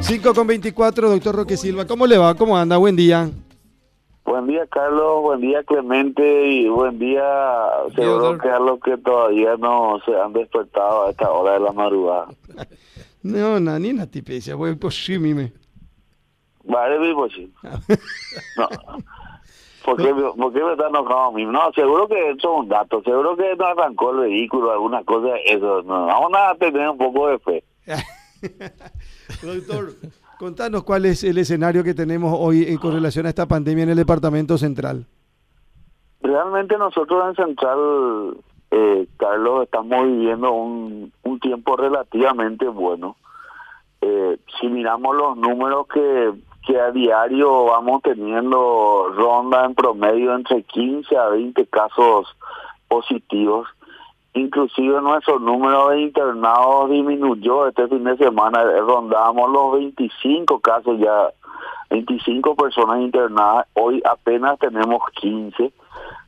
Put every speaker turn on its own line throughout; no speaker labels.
5 con 24, doctor Roque Silva. ¿Cómo le va? ¿Cómo anda? Buen día.
Buen día, Carlos. Buen día, Clemente. Y buen día, seguro que a los que todavía no se han despertado a esta hora de la madrugada.
no, no, ni una tipecia. Voy por sí, mime.
Vale, vivo sí. No. ¿Por qué, ¿Por qué me está enojado a mí? No, seguro que eso es un dato. Seguro que no arrancó el vehículo, alguna cosa. Eso, no. Vamos a tener un poco de fe.
Doctor, contanos cuál es el escenario que tenemos hoy con relación a esta pandemia en el departamento central.
Realmente nosotros en Central, eh, Carlos, estamos viviendo un, un tiempo relativamente bueno. Eh, si miramos los números que, que a diario vamos teniendo ronda en promedio entre 15 a 20 casos positivos, Inclusive nuestro número de internados disminuyó este fin de semana, rondamos los 25 casos ya, 25 personas internadas, hoy apenas tenemos 15,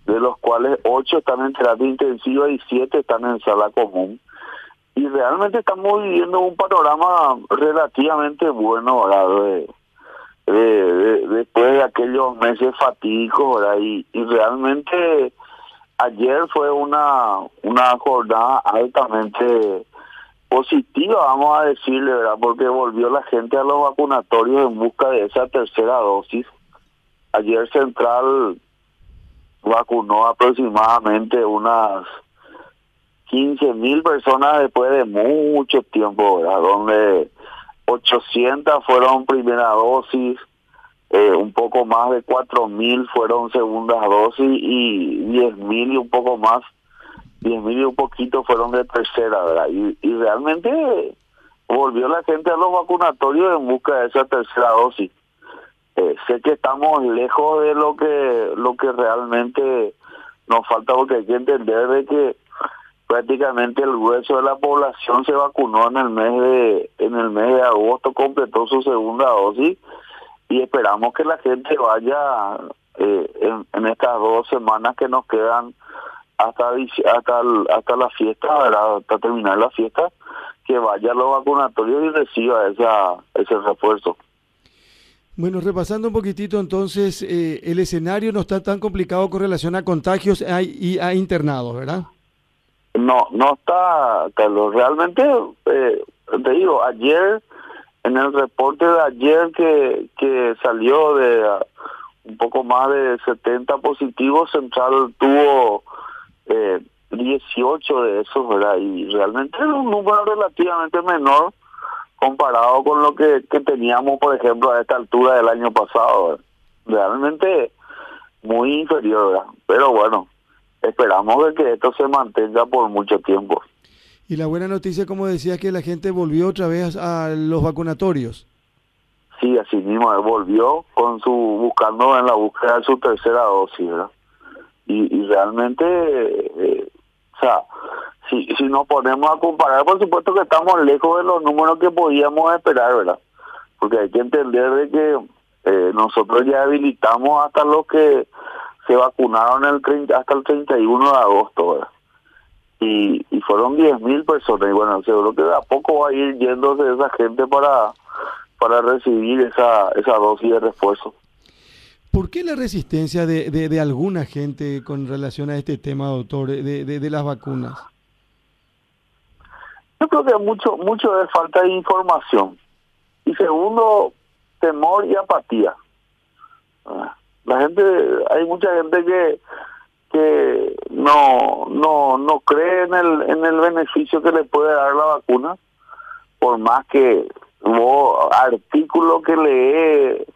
de los cuales 8 están en terapia intensiva y 7 están en sala común. Y realmente estamos viviendo un panorama relativamente bueno, ¿verdad? De, después de aquellos meses fatídicos, ¿verdad? Y, y realmente ayer fue una, una jornada altamente positiva, vamos a decirle, ¿verdad? Porque volvió la gente a los vacunatorios en busca de esa tercera dosis. Ayer Central vacunó aproximadamente unas 15 mil personas después de mucho tiempo, ¿verdad? Donde 800 fueron primera dosis, eh, un poco más de cuatro mil fueron segundas dosis y diez mil y un poco más, diez mil y un poquito fueron de tercera, ¿verdad? Y, y realmente volvió la gente a los vacunatorios en busca de esa tercera dosis. Eh, sé que estamos lejos de lo que lo que realmente nos falta porque hay que entender de que prácticamente el grueso de la población se vacunó en el mes de en el mes de agosto completó su segunda dosis y esperamos que la gente vaya eh, en, estas dos semanas que nos quedan hasta hasta hasta la fiesta, hasta terminar la fiesta, que vaya a los vacunatorios y reciba esa ese refuerzo.
Bueno, repasando un poquitito entonces, eh, el escenario no está tan complicado con relación a contagios y a internados, ¿verdad?
No, no está, Carlos. Realmente, eh, te digo, ayer en el reporte de ayer que, que salió de uh, un poco más de 70 positivos, Central tuvo eh, 18 de esos, ¿verdad? Y realmente es un número relativamente menor comparado con lo que, teníamos, por ejemplo, a esta altura del año pasado. Realmente muy inferior, ¿verdad? Pero bueno, esperamos que esto se mantenga por mucho tiempo.
Y la buena noticia, como decía, que la gente volvió otra vez a los vacunatorios.
Sí, así mismo, volvió con su buscando en la búsqueda de su tercera dosis, ¿verdad? Y, realmente, eh, o sea, si, si nos ponemos a comparar, por supuesto que estamos lejos de los números que podíamos esperar, ¿verdad? Porque hay que entender de que eh, nosotros ya habilitamos hasta los que se vacunaron el 30, hasta el 31 de agosto, ¿verdad? Y, y fueron 10.000 personas y bueno, seguro que de a poco va a ir yéndose esa gente para, para recibir esa, esa dosis de refuerzo.
¿Por qué la resistencia de, de, de, alguna gente con relación a este tema, doctor, de, de, las vacunas?
Yo creo que mucho, mucho de falta de información. Y segundo, temor y apatía. Ah, la gente, hay mucha gente que que no no no cree en el en el beneficio que le puede dar la vacuna por más que vos artículo que lee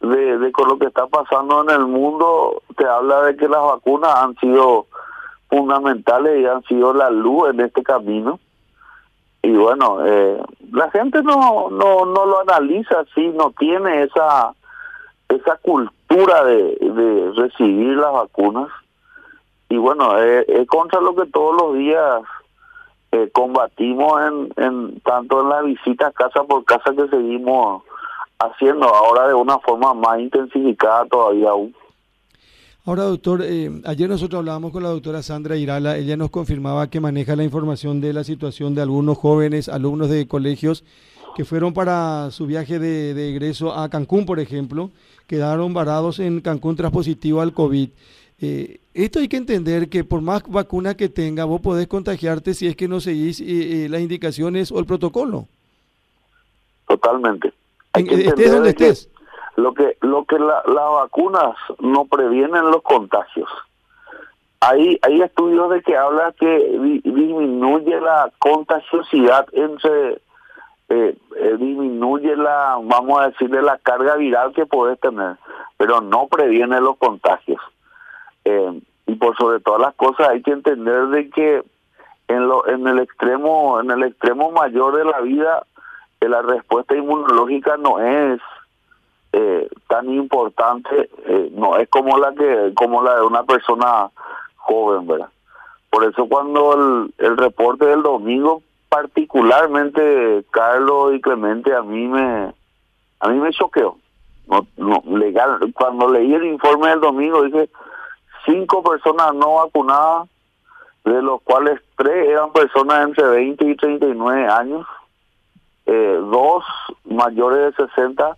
de, con lo que está pasando en el mundo te habla de que las vacunas han sido fundamentales y han sido la luz en este camino. Y bueno eh, la gente no no no lo analiza así no tiene esa esa cultura de recibir las vacunas y bueno, es contra lo que todos los días eh, combatimos en, en tanto en las visitas casa por casa que seguimos haciendo ahora de una forma más intensificada todavía aún.
Ahora, doctor, eh, ayer nosotros hablábamos con la doctora Sandra Irala, ella nos confirmaba que maneja la información de la situación de algunos jóvenes, alumnos de colegios que fueron para su viaje de, de egreso a Cancún, por ejemplo, quedaron varados en Cancún tras positivo al COVID. Eh, esto hay que entender que por más vacuna que tenga, vos podés contagiarte si es que no seguís eh, eh, las indicaciones o el protocolo.
Totalmente.
Hay que estés donde estés.
Lo que, lo que las vacunas no previenen los contagios. Hay, hay estudios de que habla que disminuye la contagiosidad entre, disminuye la, vamos a decirle, la carga viral que puedes tener, pero no previene los contagios. Eh, y por sobre todas las cosas hay que entender de que en lo en el extremo en el extremo mayor de la vida eh, la respuesta inmunológica no es eh, tan importante no es como la que como la de una persona joven verdad por eso cuando el, el reporte del domingo particularmente Carlos y Clemente a mí me a mí me choqueó. No, no legal cuando leí el informe del domingo dije cinco personas no vacunadas, de los cuales tres eran personas entre 20 y 39 años, eh, dos mayores de 60,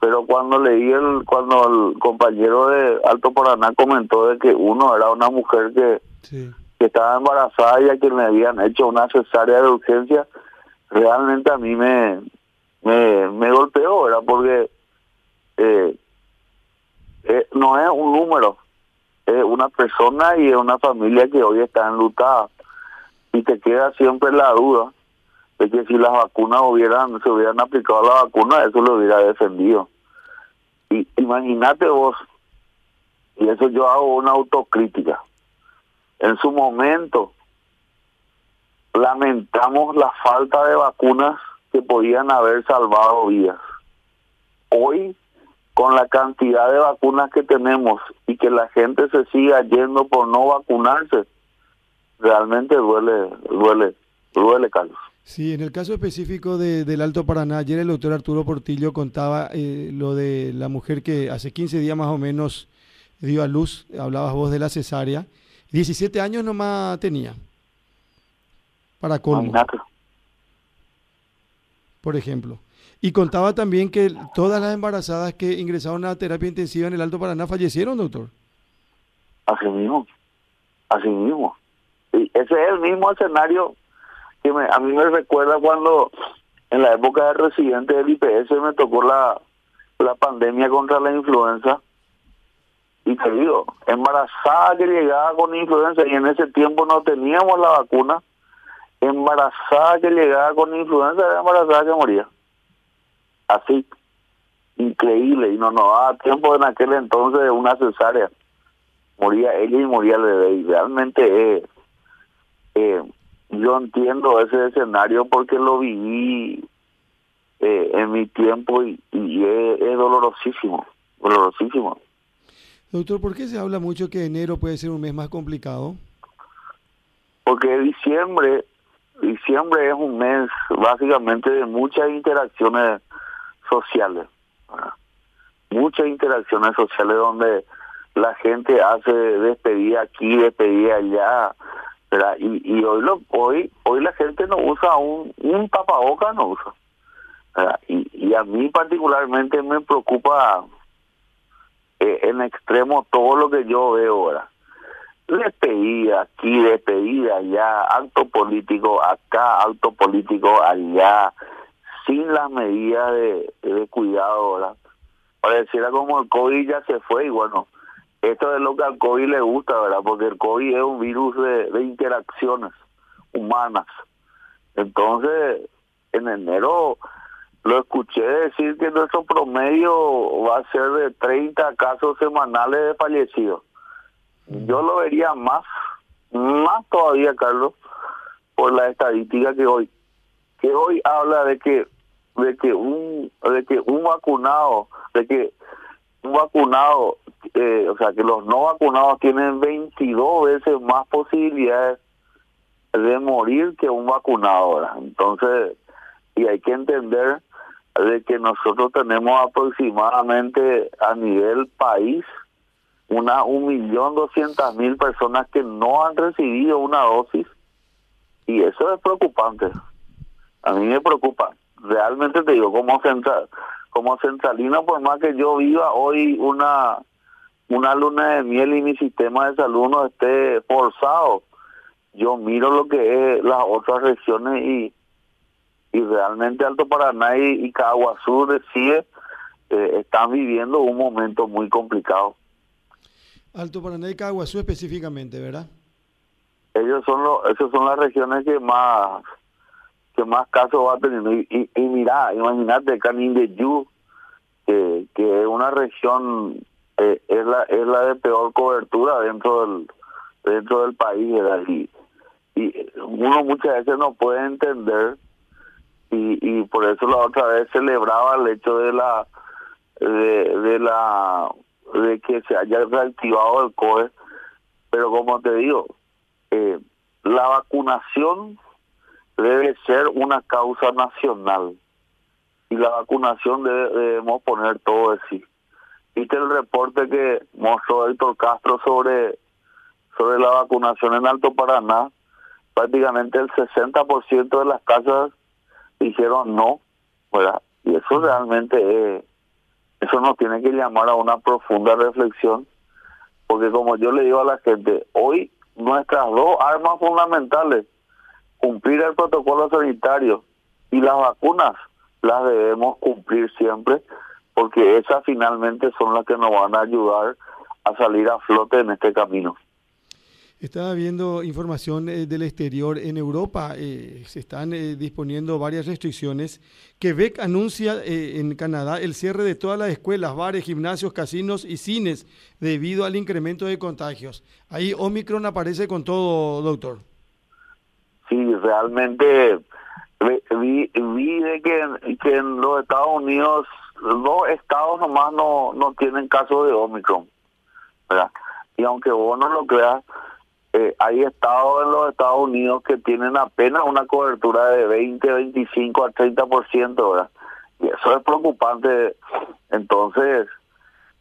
pero cuando leí el, cuando el compañero de Alto Paraná comentó de que uno era una mujer que, que estaba embarazada y a quien le habían hecho una cesárea de urgencia, realmente a mí me, me, me golpeó, ¿verdad? Porque eh, eh, no es un número, es una persona y es una familia que hoy está enlutada. Y te queda siempre la duda de que si las vacunas hubieran, se hubieran aplicado la vacuna, eso lo hubiera defendido. Y imagínate vos, y eso yo hago una autocrítica. En su momento, lamentamos la falta de vacunas que podían haber salvado vidas. Hoy con la cantidad de vacunas que tenemos y que la gente se siga yendo por no vacunarse, realmente duele, duele, duele, Carlos.
Sí, en el caso específico de, del Alto Paraná, ayer el doctor Arturo Portillo contaba eh, lo de la mujer que hace 15 días más o menos dio a luz, hablabas vos de la cesárea, 17 años nomás tenía, para colmo, por ejemplo. Y contaba también que todas las embarazadas que ingresaron a terapia intensiva en el Alto Paraná fallecieron, doctor.
Así mismo, así mismo. Y ese es el mismo escenario que a mí me recuerda cuando en la época de residente del IPS me tocó la, la pandemia contra la influenza. Y te digo, embarazada que llegaba con influenza y en ese tiempo no teníamos la vacuna, embarazada que llegaba con influenza era embarazada que moría así increíble y no nos daba tiempo en aquel entonces de una cesárea moría ella y moría el bebé y realmente eh, eh, yo entiendo ese escenario porque lo viví eh, en mi tiempo y, es, dolorosísimo dolorosísimo
doctor ¿por qué se habla mucho que enero puede ser un mes más complicado?
porque diciembre diciembre es un mes básicamente de muchas interacciones sociales, muchas interacciones sociales donde la gente hace despedida aquí, despedida allá, Y, y hoy lo, hoy hoy la gente no usa un, un tapaboca, no usa. Y, y a mí particularmente me preocupa eh, en extremo todo lo que yo veo ahora. Despedida aquí, despedida allá, acto político acá, acto político allá, sin las medidas de, cuidado, ¿verdad? Pareciera como el COVID ya se fue y bueno, esto es lo que al COVID le gusta, ¿verdad? Porque el COVID es un virus de, interacciones humanas. Entonces, en enero lo escuché decir que nuestro promedio va a ser de 30 casos semanales de fallecidos. Yo lo vería más, más todavía, Carlos, por la estadística que hoy que hoy habla de que de que un de que un vacunado de que un vacunado eh, o sea que los no vacunados tienen 22 veces más posibilidades de morir que un vacunado entonces y hay que entender de que nosotros tenemos aproximadamente a nivel país una un millón doscientas mil personas que no han recibido una dosis y eso es preocupante a mí me preocupa. Realmente te digo, como central, como centralino, por más que yo viva hoy una una luna de miel y mi sistema de salud no esté forzado, yo miro lo que es las otras regiones y y realmente Alto Paraná y, y Caguazú decide eh, están viviendo un momento muy complicado.
Alto Paraná y Caguazú específicamente, ¿verdad?
Ellos son los, esas son las regiones que más más casos va teniendo. Y, y, y mira, imagínate Canindeyú, que, que es una región, eh, es la es la de peor cobertura dentro del dentro del país. Y, y uno muchas veces no puede entender y, y por eso la otra vez celebraba el hecho de la de, de la de que se haya reactivado el COE pero como te digo eh, la vacunación debe ser una causa nacional. Y la vacunación debemos poner todo de sí. Viste el reporte que mostró Héctor Castro sobre sobre la vacunación en Alto Paraná. Prácticamente el 60% de las casas dijeron no, ¿verdad? Y eso realmente, eso nos tiene que llamar a una profunda reflexión, porque como yo le digo a la gente, hoy nuestras dos armas fundamentales, cumplir el protocolo sanitario y las vacunas, las debemos cumplir siempre, porque esas finalmente son las que nos van a ayudar a salir a flote en este camino.
Estaba viendo información eh, del exterior. En Europa eh, se están eh, disponiendo varias restricciones. Quebec anuncia eh, en Canadá el cierre de todas las escuelas, bares, gimnasios, casinos y cines debido al incremento de contagios. Ahí Omicron aparece con todo, doctor.
Sí, realmente vi, vi de que, que en los Estados Unidos dos estados nomás no, no tienen caso de Omicron. ¿verdad? Y aunque vos no lo creas, eh, hay estados en los Estados Unidos que tienen apenas una cobertura de 20, 25 al 30%, ¿verdad? Y eso es preocupante. Entonces,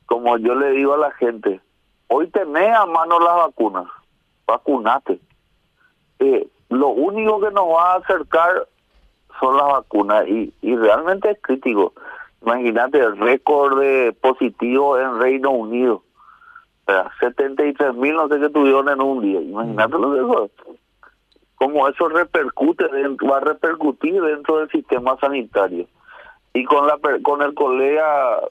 como yo le digo a la gente, hoy tenés a mano las vacunas, vacunate. Eh, lo único que nos va a acercar son las vacunas y, y realmente es crítico. Imagínate el récord de positivos en Reino Unido 73 mil no sé qué tuvieron en un día. Imagínate lo que eso. Cómo eso repercute, dentro, va a repercutir dentro del sistema sanitario. Y con la con el colega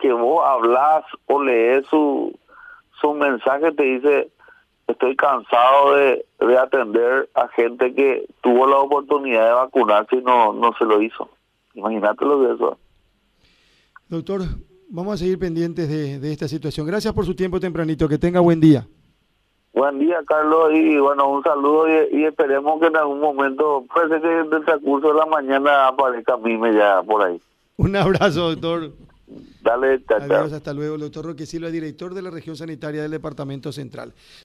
que vos hablas o lees su, su mensaje, te dice, estoy cansado de, de atender a gente que tuvo la oportunidad de vacunarse y no, no se lo hizo. Imagínate lo que eso.
Doctor, vamos a seguir pendientes de, de, esta situación. Gracias por su tiempo tempranito, que tenga buen día.
Buen día, Carlos, y bueno, un saludo y, y esperemos que en algún momento, puede que en el transcurso de la mañana aparezca Mime ya por ahí.
Un abrazo, doctor.
Dale, chao,
Adiós, hasta luego. El doctor Roque Silva, director de la región sanitaria del Departamento Central.